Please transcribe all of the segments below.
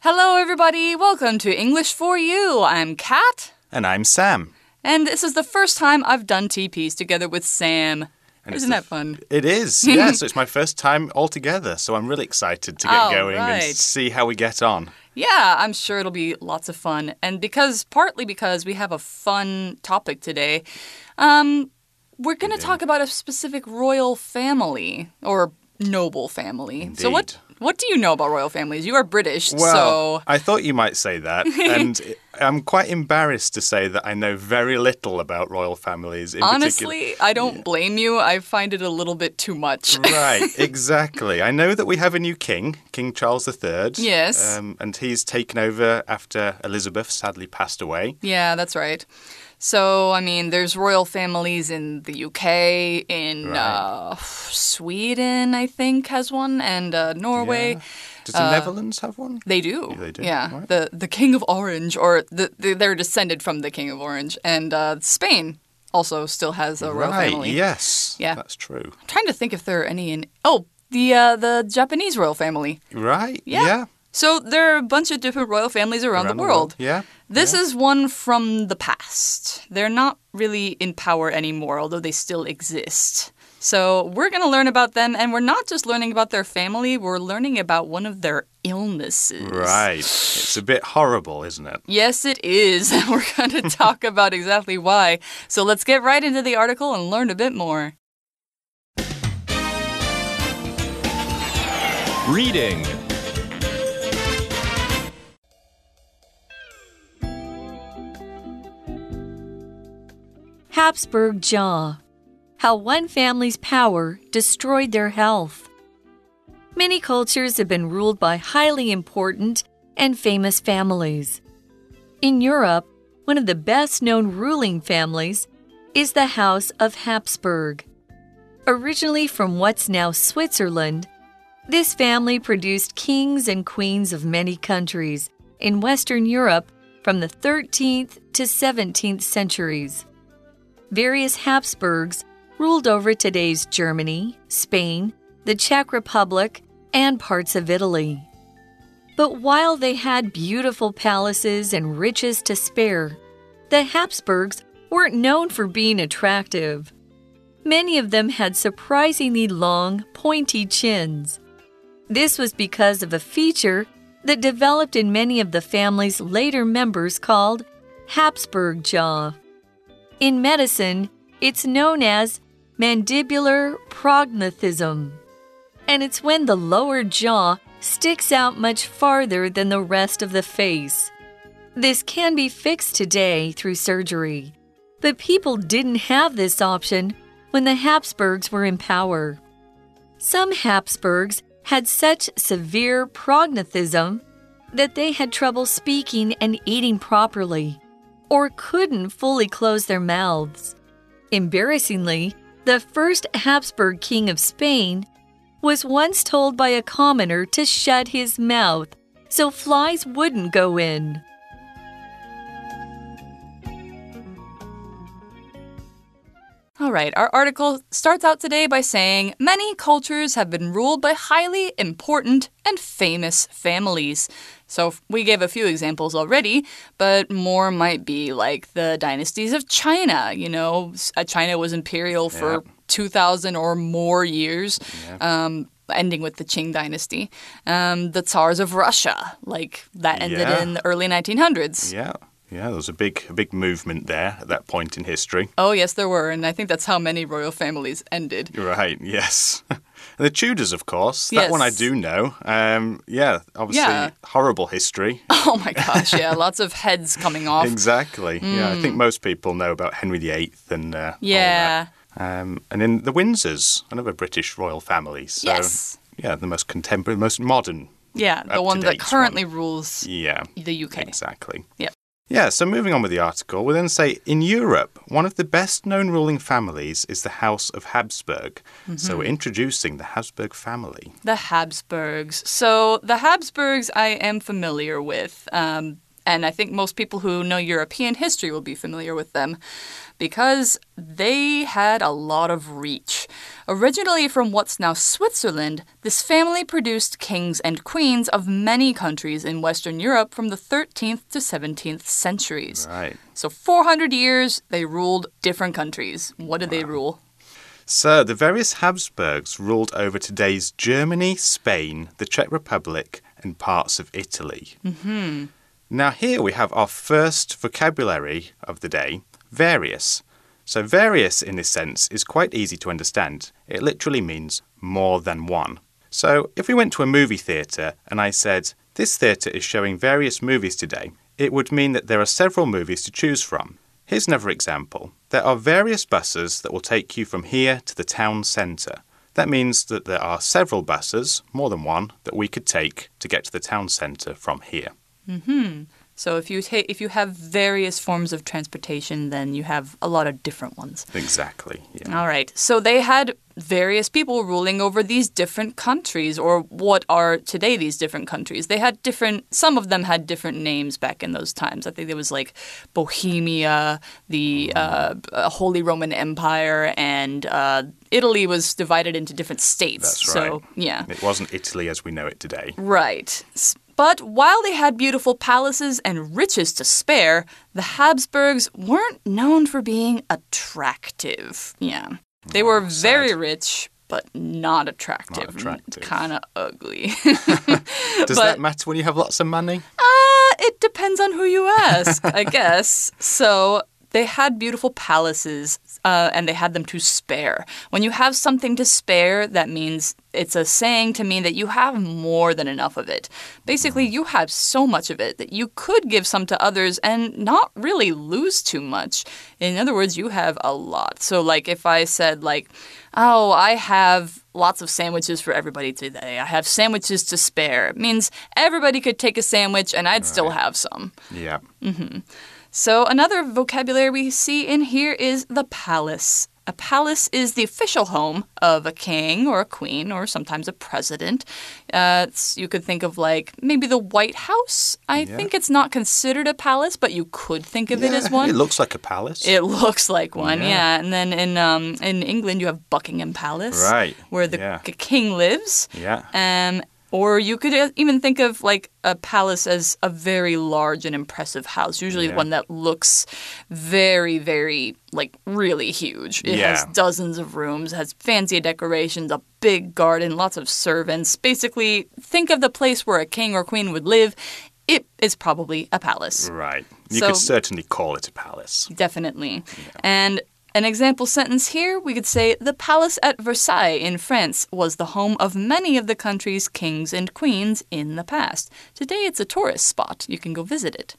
Hello, everybody. Welcome to English for You. I'm Kat. And I'm Sam. And this is the first time I've done TPs together with Sam. And Isn't that fun? It is, yeah. so it's my first time altogether. So I'm really excited to get All going right. and see how we get on. Yeah, I'm sure it'll be lots of fun. And because, partly because we have a fun topic today, um, we're going to talk about a specific royal family or noble family. So, what, Indeed. What do you know about royal families? You are British, Well, so. I thought you might say that. and I'm quite embarrassed to say that I know very little about royal families in particular. Honestly, I don't blame you. I find it a little bit too much. Right, exactly. I know that we have a new king, King Charles III. Yes. Um, and he's taken over after Elizabeth sadly passed away. Yeah, that's right. So, I mean, there's royal families in the UK, in Right. uh, Sweden, I think, has one, and uh, Norway. Yeah. Does the Netherlands have one? They do. they do. Yeah. Right. The the King of Orange, or the, the they're descended from the King of Orange, and uh, Spain also still has a royal right, family. yes. Yeah. That's true. I'm trying to think if there are any in. Oh, the uh, the Japanese royal family. Right, Yeah. yeah. So there are a bunch of different royal families around, Around the world. Yeah. This is one from the past. They're not really in power anymore, although they still exist. So we're going to learn about them, and we're not just learning about their family, we're learning about one of their illnesses. Right. It's a bit horrible, isn't it? Yes, it is. And we're going to talk about exactly why. So let's get right into the article and learn a bit more. Reading. Habsburg Jaw How One Family's Power Destroyed Their Health. Many cultures have been ruled by highly important and famous families. In Europe, one of the best known ruling families is the House of Habsburg. Originally from what's now Switzerland, this family produced kings and queens of many countries in Western Europe from the 13th to 17th centuries various Habsburgs ruled over today's Germany, Spain, the Czech Republic, and parts of Italy. But while they had beautiful palaces and riches to spare, the Habsburgs weren't known for being attractive. Many of them had surprisingly long, pointy chins. This was because of a feature that developed in many of the family's later members called Habsburg jaw. In medicine, it's known as mandibular prognathism, and it's when the lower jaw sticks out much farther than the rest of the face. This can be fixed today through surgery, but people didn't have this option when the Habsburgs were in power. Some Habsburgs had such severe prognathism that they had trouble speaking and eating properly or couldn't fully close their mouths. Embarrassingly, the first Habsburg king of Spain was once told by a commoner to shut his mouth so flies wouldn't go in. All right, our article starts out today by saying many cultures have been ruled by highly important and famous families. So we gave a few examples already, but more might be like the dynasties of China. You know, uh, China was imperial for Yeah. 2,000 or more years. Um, Ending with the Qing dynasty. Um, the Tsars of Russia, like that ended Yeah. in the early 1900s. Yeah. Yeah, there was a big, a big movement there at that point in history. Oh, yes, there were. And I think that's how many royal families ended. Right, yes. the Tudors, of course. Yes. That one I do know. Um, yeah, obviously, Yeah. horrible history. Oh my gosh, yeah, lots of heads coming off. Exactly. Yeah, I think most people know about Henry VIII and uh, Mm. Yeah. Um, and in the Windsors, another British royal family. So, Yes. Yeah, the most contemporary, most modern. Yeah, the one that currently one. rules Yeah. the UK. Exactly. Yep. Yeah, so moving on with the article, we then say in Europe, one of the best known ruling families is the House of Habsburg. So Mm-hmm. we're introducing the Habsburg family. The Habsburgs. So the Habsburgs I am familiar with. Um, and I think most people who know European history will be familiar with them because they had a lot of reach. Originally from what's now Switzerland, this family produced kings and queens of many countries in Western Europe from the 13th to 17th centuries. Right. So 400 years, they ruled different countries. What did they rule? So, the various Habsburgs ruled over today's Germany, Spain, the Czech Republic, and parts of Italy. Mm-hmm. Now, here we have our first vocabulary of the day various. So, various in this sense is quite easy to understand. It literally means more than one. So, if we went to a movie theatre and I said, This theatre is showing various movies today, it would mean that there are several movies to choose from. Here's another example. There are various buses that will take you from here to the town centre. That means that there are several buses, more than one, that we could take to get to the town centre from here. Mm-hmm. So if you take if you have various forms of transportation, then you have a lot of different ones. Exactly. Yeah. All right. So they had various people ruling over these different countries, or what are today these different countries. They had different, some of them had different names back in those times. I think there was like Bohemia, the uh, Holy Roman Empire, and uh, Italy was divided into different states. That's so, right. yeah. It wasn't Italy as we know it today. Right. But while they had beautiful palaces and riches to spare, the Habsburgs weren't known for being attractive. Yeah. They were very rich, but not attractive. attractive. Kind of ugly. Does But- that matter when you have lots of money? Uh, it depends on who you ask, I guess. So they had beautiful palaces uh, and they had them to spare. When you have something to spare, that means it's a saying to mean that you have more than enough of it. Basically, you have so much of it that you could give some to others and not really lose too much. In other words, you have a lot. So, like, if I said, like, oh, I have lots of sandwiches for everybody today. I have sandwiches to spare. It means everybody could take a sandwich and I'd still have some. Yeah. So, another vocabulary we see in here is the palace. A palace is the official home of a king or a queen or sometimes a president. Uh, you could think of like maybe the White House. I Yeah. think it's not considered a palace, but you could think of it as one. It looks like a palace. It looks like one, Yeah. yeah. And then in um, in England, you have Buckingham Palace, Right, where the yeah. king lives. yeah. Um, or you could uh, even think of like a palace as a very large and impressive house, usually Yeah. one that looks very, very like really huge. It has dozens of rooms, has fancy decorations, a big garden, lots of servants. Basically, think of the place where a king or queen would live. It is probably a palace. Right. You So- could certainly call it a palace. Definitely. And an example sentence here, we could say the palace at Versailles in France was the home of many of the country's kings and queens in the past. Today it's a tourist spot. You can go visit it.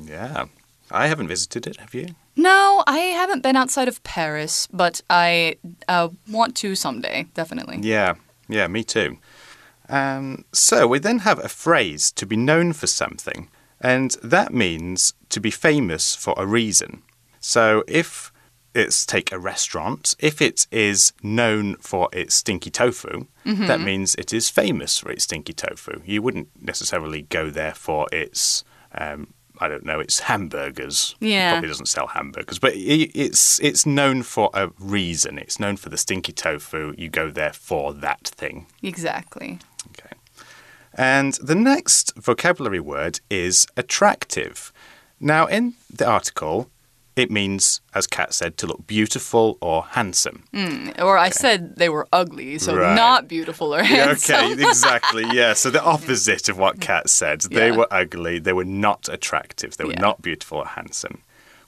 Yeah. I haven't visited it, have you? No, I haven't been outside of Paris, but I uh, want to someday, definitely. Yeah. Yeah, me too. Um, so we then have a phrase to be known for something, and that means to be famous for a reason. So if it's take a restaurant, if it is known for its stinky tofu, that means it is famous for its stinky tofu. You wouldn't necessarily go there for its um, I don't know, its hamburgers. It Yeah. probably doesn't sell hamburgers, but it's it's known for a reason. It's known for the stinky tofu. You go there for that thing. Exactly. Okay. And the next vocabulary word is attractive. Now, in the article, it means, as Kat said, to look beautiful or handsome. Hmm, or I said they were ugly, so Right. not beautiful or handsome. okay, exactly. Yeah, so the opposite of what Kat said. They Yeah. were ugly, they were not attractive, they were Yeah. not beautiful or handsome.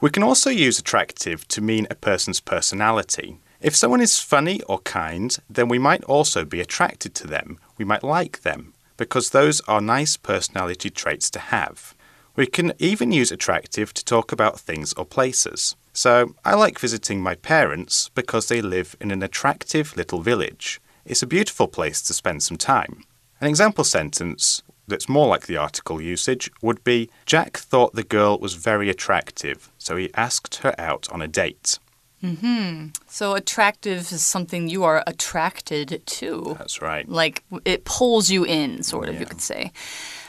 We can also use attractive to mean a person's personality. If someone is funny or kind, then we might also be attracted to them. We might like them, because those are nice personality traits to have. We can even use attractive to talk about things or places. So, I like visiting my parents because they live in an attractive little village. It's a beautiful place to spend some time. An example sentence that's more like the article usage would be Jack thought the girl was very attractive, so he asked her out on a date. Mm-hmm. So attractive is something you are attracted to. That's right. Like it pulls you in, sort of, you could say.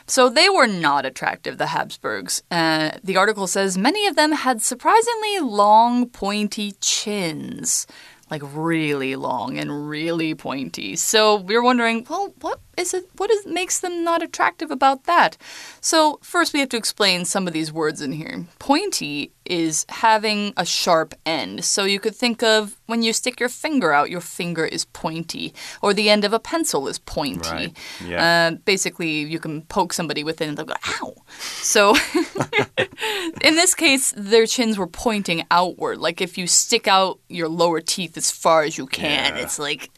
So they were not attractive, the Habsburgs. Uh, the article says many of them had surprisingly long, pointy chins. Like really long and really pointy. So we are wondering, well, what is it what is makes them not attractive about that? So first we have to explain some of these words in here. Pointy is having a sharp end. So you could think of when you stick your finger out, your finger is pointy, or the end of a pencil is pointy. Right. Yeah. Uh, basically, you can poke somebody with it and they'll go, ow. So in this case, their chins were pointing outward. Like if you stick out your lower teeth as far as you can, Yeah. it's like,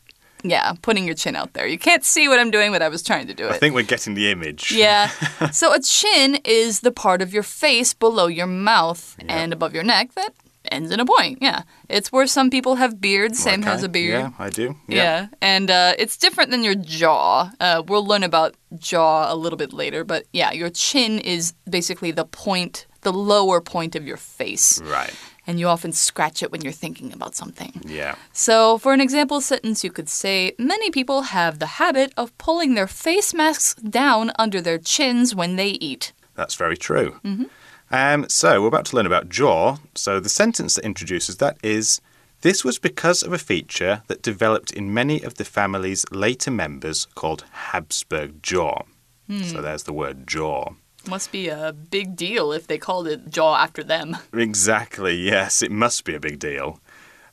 yeah, putting your chin out there. You can't see what I'm doing, but I was trying to do it. I think we're getting the image. Yeah. so a chin is the part of your face below your mouth and above your neck that ends in a point. Yeah. It's where some people have beards. Sam has a beard. Yeah, I do. Yeah. And uh, it's different than your jaw. Uh, we'll learn about jaw a little bit later. But yeah, your chin is basically the point, the lower point of your face. Right. And you often scratch it when you're thinking about something. Yeah. So, for an example sentence, you could say Many people have the habit of pulling their face masks down under their chins when they eat. That's very true. Mm-hmm. Um, so we're about to learn about jaw. So the sentence that introduces that is This was because of a feature that developed in many of the family's later members called Habsburg jaw. Hmm. So there's the word jaw. Must be a big deal if they called it jaw after them. Exactly, yes, it must be a big deal.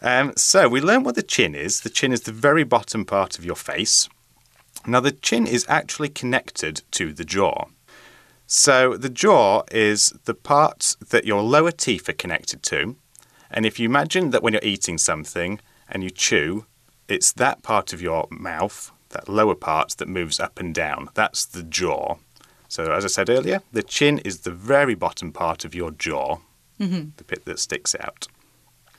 Um, so we learned what the chin is. The chin is the very bottom part of your face. Now, the chin is actually connected to the jaw. So the jaw is the part that your lower teeth are connected to. And if you imagine that when you're eating something and you chew, it's that part of your mouth, that lower part, that moves up and down. That's the jaw. So, as I said earlier, the chin is the very bottom part of your jaw, mm-hmm. the bit that sticks out.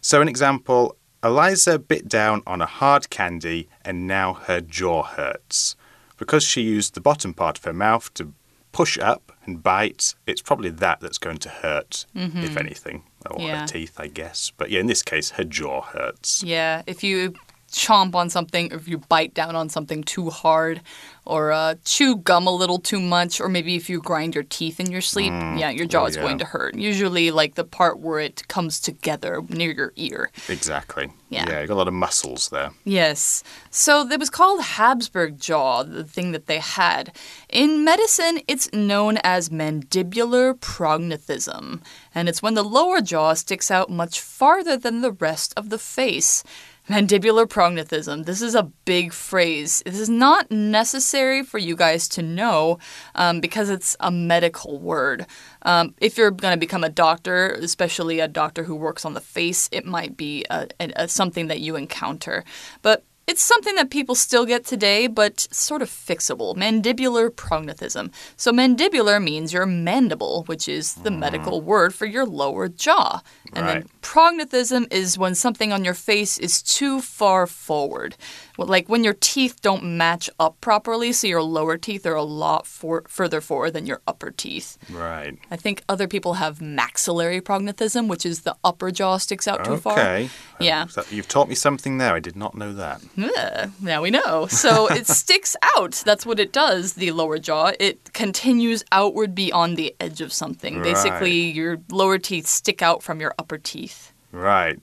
So, an example Eliza bit down on a hard candy and now her jaw hurts. Because she used the bottom part of her mouth to push up and bite, it's probably that that's going to hurt, mm-hmm. if anything. Or Yeah. her teeth, I guess. But yeah, in this case, her jaw hurts. Yeah, if you chomp on something, if you bite down on something too hard, or uh, chew gum a little too much, or maybe if you grind your teeth in your sleep, yeah, your jaw Oh, is yeah. going to hurt. Usually, like the part where it comes together near your ear. Exactly. Yeah. Yeah, you got a lot of muscles there. Yes. So it was called Habsburg jaw, the thing that they had. In medicine, it's known as mandibular prognathism, and it's when the lower jaw sticks out much farther than the rest of the face. Mandibular prognathism. This is a big phrase. This is not necessary for you guys to know um, because it's a medical word. Um, if you're going to become a doctor, especially a doctor who works on the face, it might be a, a, a- something that you encounter. But it's something that people still get today, but sort of fixable. Mandibular prognathism. So, mandibular means your mandible, which is the mm-hmm. medical word for your lower jaw. And then prognathism is when something on your face is too far forward. Well, Like when your teeth don't match up properly, so your lower teeth are a lot for further forward than your upper teeth. Right. I think other people have maxillary prognathism, which is the upper jaw sticks out too far. Okay. Yeah. So you've taught me something there. I did not know that. Ugh, now we know. So it sticks out. That's what it does, the lower jaw. It continues outward beyond the edge of something. Basically, your lower teeth stick out from your upper teeth. Right.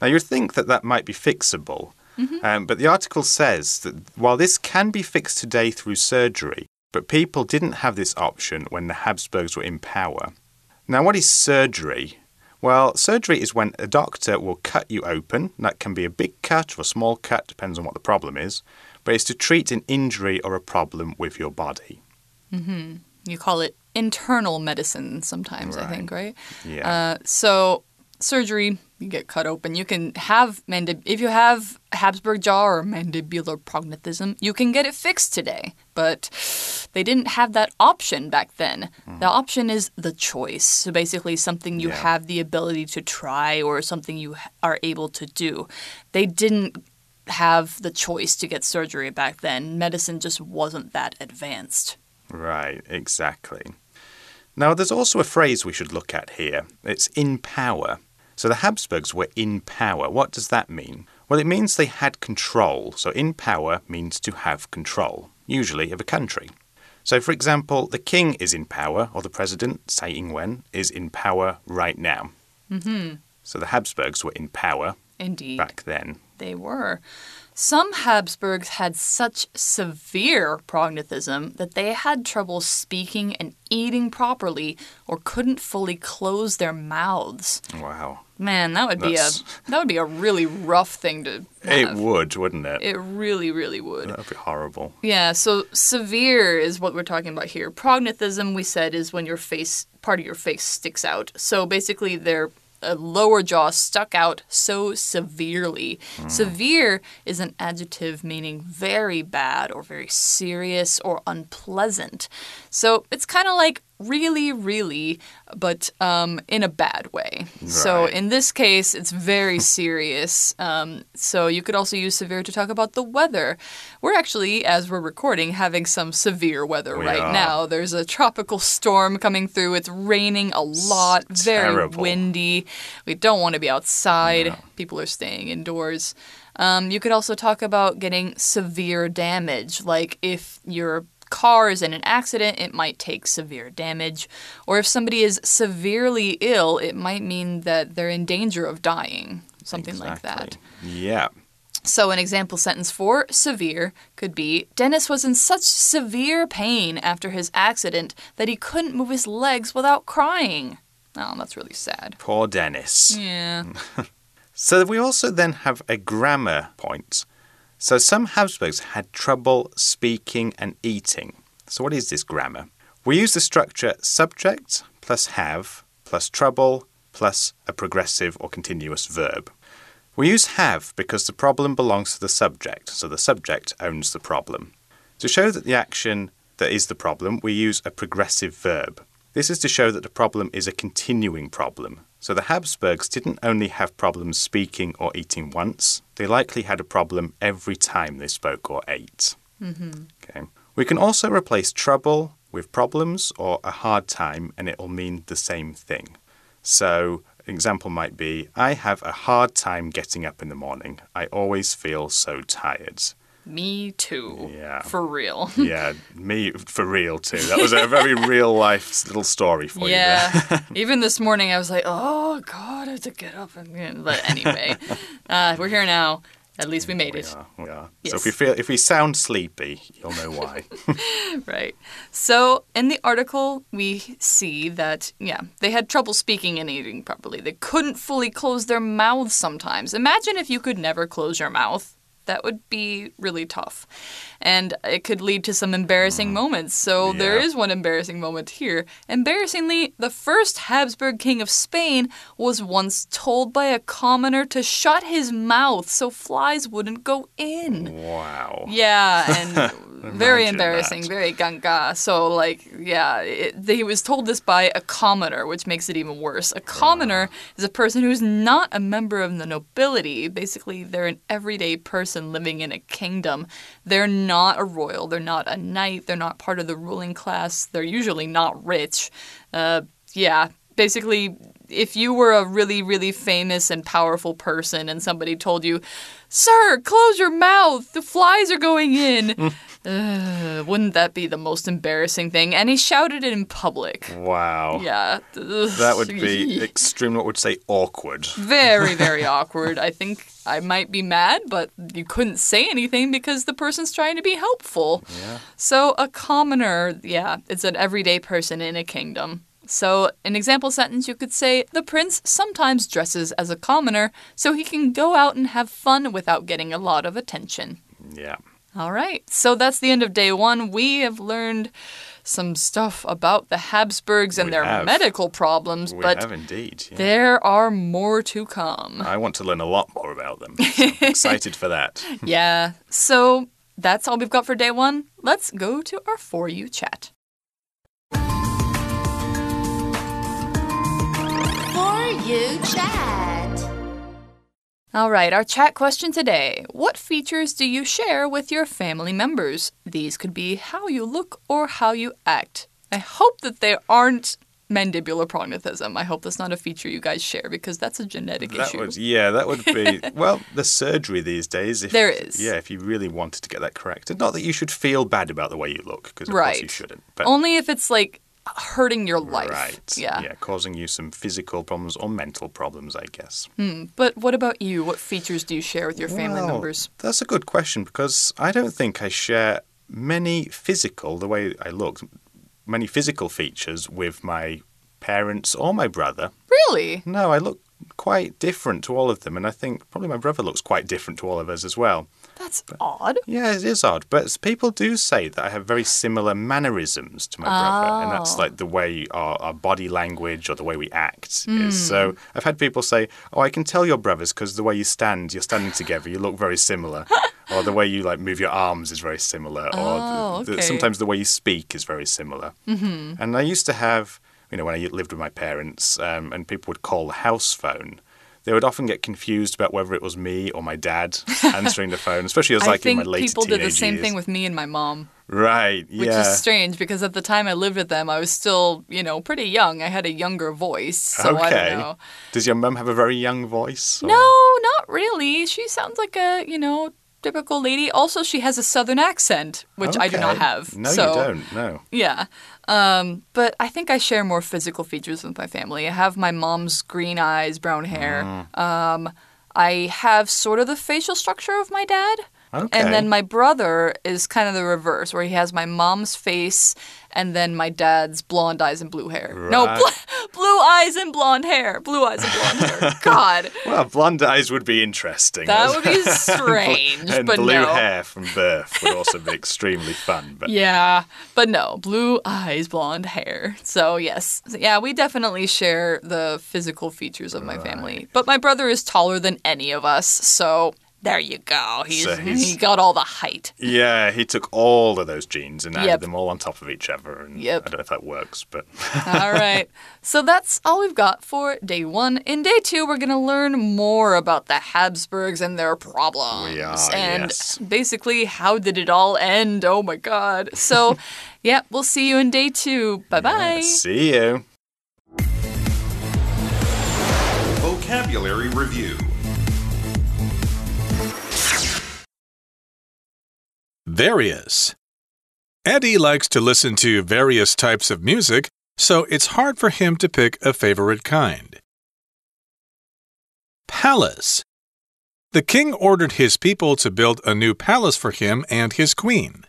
Now, you'd think that that might be fixable, Mm-hmm. um, but the article says that while this can be fixed today through surgery, but people didn't have this option when the Habsburgs were in power. Now, what is surgery? Well, surgery is when a doctor will cut you open. That can be a big cut or a small cut, depends on what the problem is, but it's to treat an injury or a problem with your body. You call it internal medicine sometimes, I think, right? Yeah. Uh, so surgery, you get cut open. You can have mandib if you have Habsburg jaw or mandibular prognathism, you can get it fixed today. But they didn't have that option back then. Hmm. The option is the choice. So basically, something you Yeah. have the ability to try or something you are able to do. They didn't have the choice to get surgery back then. Medicine just wasn't that advanced. Right, exactly. Now, there's also a phrase we should look at here. It's in power. So the Habsburgs were in power. What does that mean? Well, it means they had control. So in power means to have control, usually of a country. So, for example, the king is in power, or the president, Tsai Ing wen, is in power right now. Mm -hmm. So the Habsburgs were in power Indeed. back then. They were. Some Habsburgs had such severe prognathism that they had trouble speaking and eating properly or couldn't fully close their mouths. Wow. Man, that would That's- be a that would be a really rough thing to It have. would, wouldn't it? It really, really would. That would be horrible. Yeah, so severe is what we're talking about here. Prognathism, we said, is when your face, part of your face sticks out. So basically, their lower jaw stuck out so severely. Hmm. Severe is an adjective meaning very bad or very serious or unpleasant. So it's kind of like really, really, but um, in a bad way. So in this case, it's very serious. Um, so you could also use severe to talk about the weather. We're actually, as we're recording, having some severe weather We right are. now. There's a tropical storm coming through. It's raining a lot, very terrible. windy. We don't want to be outside. No. People are staying indoors. Um, you could also talk about getting severe damage, like if your car is in an accident, it might take severe damage. Or if somebody is severely ill, it might mean that they're in danger of dying. Something like that. Yeah. So, an example sentence for severe could be Dennis was in such severe pain after his accident that he couldn't move his legs without crying. Oh, that's really sad. Poor Dennis. Yeah. So we also then have a grammar point. So some Habsburgs had trouble speaking and eating. So what is this grammar? We use the structure subject plus have plus trouble plus a progressive or continuous verb. We use have because the problem belongs to the subject, so the subject owns the problem. To show that the action that is the problem, we use a progressive verb. This is to show that the problem is a continuing problem. So the Habsburgs didn't only have problems speaking or eating once, they likely had a problem every time they spoke or ate. Mm-hmm. Okay. We can also replace trouble with problems or a hard time, and it will mean the same thing. So, an example might be I have a hard time getting up in the morning. I always feel so tired. Me too. Yeah. For real. Yeah, me for real too. That was a very real life little story for you. Yeah. Even this morning, I was like, oh, God, I have to get up. And, but anyway, uh, we're here now. At least we made We it. are, we are. Yes. So if you feel if we sound sleepy, you'll know why. Right. So in the article, we see that, yeah, they had trouble speaking and eating properly. They couldn't fully close their mouths sometimes. Imagine if you could never close your mouth. That would be really tough. And it could lead to some embarrassing mm. moments. So there Yeah. is one embarrassing moment here. Embarrassingly, the first Habsburg king of Spain was once told by a commoner to shut his mouth so flies wouldn't go in. wow. Yeah, and very embarrassing, that. very ganga. So, like, yeah, it, he was told this by a commoner, which makes it even worse. A commoner is a person who's not a member of the nobility. Basically, they're an everyday person living in a kingdom. They're not a royal, they're not a knight, they're not part of the ruling class, they're usually not rich. Uh, yeah, basically, if you were a really, really famous and powerful person and somebody told you, Sir, close your mouth, the flies are going in. Mm. Ugh, uh, wouldn't that be the most embarrassing thing? And he shouted it in public. Wow. Yeah. That would be extremely, what would say, awkward. very, very awkward. I think I might be mad, but you couldn't say anything because the person's trying to be helpful. Yeah. So, a commoner, yeah, it's an everyday person in a kingdom. So, an example sentence you could say The prince sometimes dresses as a commoner so he can go out and have fun without getting a lot of attention. Yeah. All right, so that's the end of day one. We have learned some stuff about the Habsburgs and We their have. medical problems, We but indeed. yeah. there are more to come. I want to learn a lot more about them. So excited for that. yeah, so that's all we've got for day one. Let's go to our For You chat. For you chat. All right, our chat question today. What features do you share with your family members? These could be how you look or how you act. I hope that they aren't mandibular prognathism. I hope that's not a feature you guys share because that's a genetic That issue. would, yeah, that would be. well, the surgery these days. If, There is. Yeah, if you really wanted to get that corrected. Not that you should feel bad about the way you look, because of right. course you shouldn't. But Only if it's like hurting your life. right, Yeah. yeah, causing you some physical problems or mental problems, I guess. Hmm. But what about you? What features do you share with your family Well, members? That's a good question because I don't think I share many physical, the way I look, many physical features with my parents or my brother. Really? No, I look quite different to all of them, and I think probably my brother looks quite different to all of us as well. That's odd. Yeah, it is odd, but people do say that I have very similar mannerisms to my brother, and that's Oh. like the way our, our body language or the way we act is. So I've had people say, "Oh, I can tell you're brothers because the way you stand, you're standing together, you look very similar." or the way you like move your arms is very similar, Oh, or the, the, sometimes the way you speak is very similar. Mm-hmm. And I used to have, you know, when I lived with my parents, um, and people would call the house phone. They would often get confused about whether it was me or my dad answering the phone, especially as I like in my later people did the same years. thing with me and my mom, Right, which yeah. is strange because at the time I lived with them, I was still, you know, pretty young. I had a younger voice, so okay. I don't know. Does your mum have a very young voice? or- No, not really. She sounds like a, you know, typical lady. Also, she has a southern accent, which I do not have. No, so, you don't. No. Yeah. Um, but I think I share more physical features with my family. I have my mom's green eyes, brown hair. Mm. Um, I have sort of the facial structure of my dad. Okay. And then my brother is kind of the reverse, where he has my mom's face and then my dad's blonde eyes and blue hair. No, Right. bl- blue eyes and blonde hair. Blue eyes and blonde hair. God. Well, blonde eyes would be interesting. That would be strange, and but blue no. hair from birth would also be extremely fun. But Yeah, but no, blue eyes, blonde hair. So, yes. Yeah, we definitely share the physical features of my family. But my brother is taller than any of us, so there you go. He's, So he's- he got all the height. yeah, he took all of those genes and added Yep. them all on top of each other. And Yep. I don't know if that works, but all right. So that's all we've got for day one. In day two, we're going to learn more about the Habsburgs and their problems. We are, and yes. basically, how did it all end? Oh my God. So, yeah, we'll see you in day two. Bye bye. see you. Vocabulary Review Various. Eddie likes to listen to various types of music, so it's hard for him to pick a favorite kind. Palace. The king ordered his people to build a new palace for him and his queen.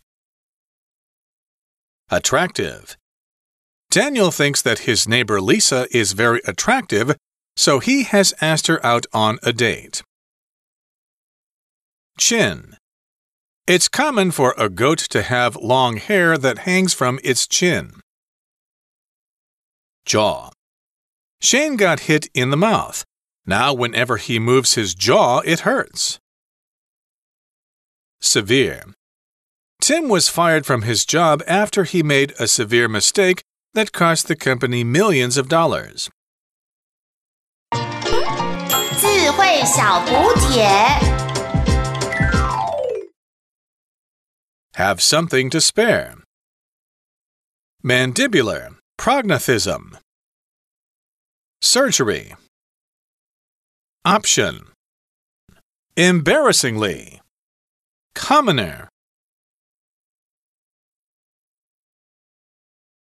Attractive. Daniel thinks that his neighbor Lisa is very attractive, so he has asked her out on a date. Chin. It's common for a goat to have long hair that hangs from its chin. Jaw. Shane got hit in the mouth. Now, whenever he moves his jaw, it hurts. Severe. Tim was fired from his job after he made a severe mistake that cost the company millions of dollars. 智慧小补帖。 Have something to spare. Mandibular, prognathism. Surgery. Option. Embarrassingly. Commoner.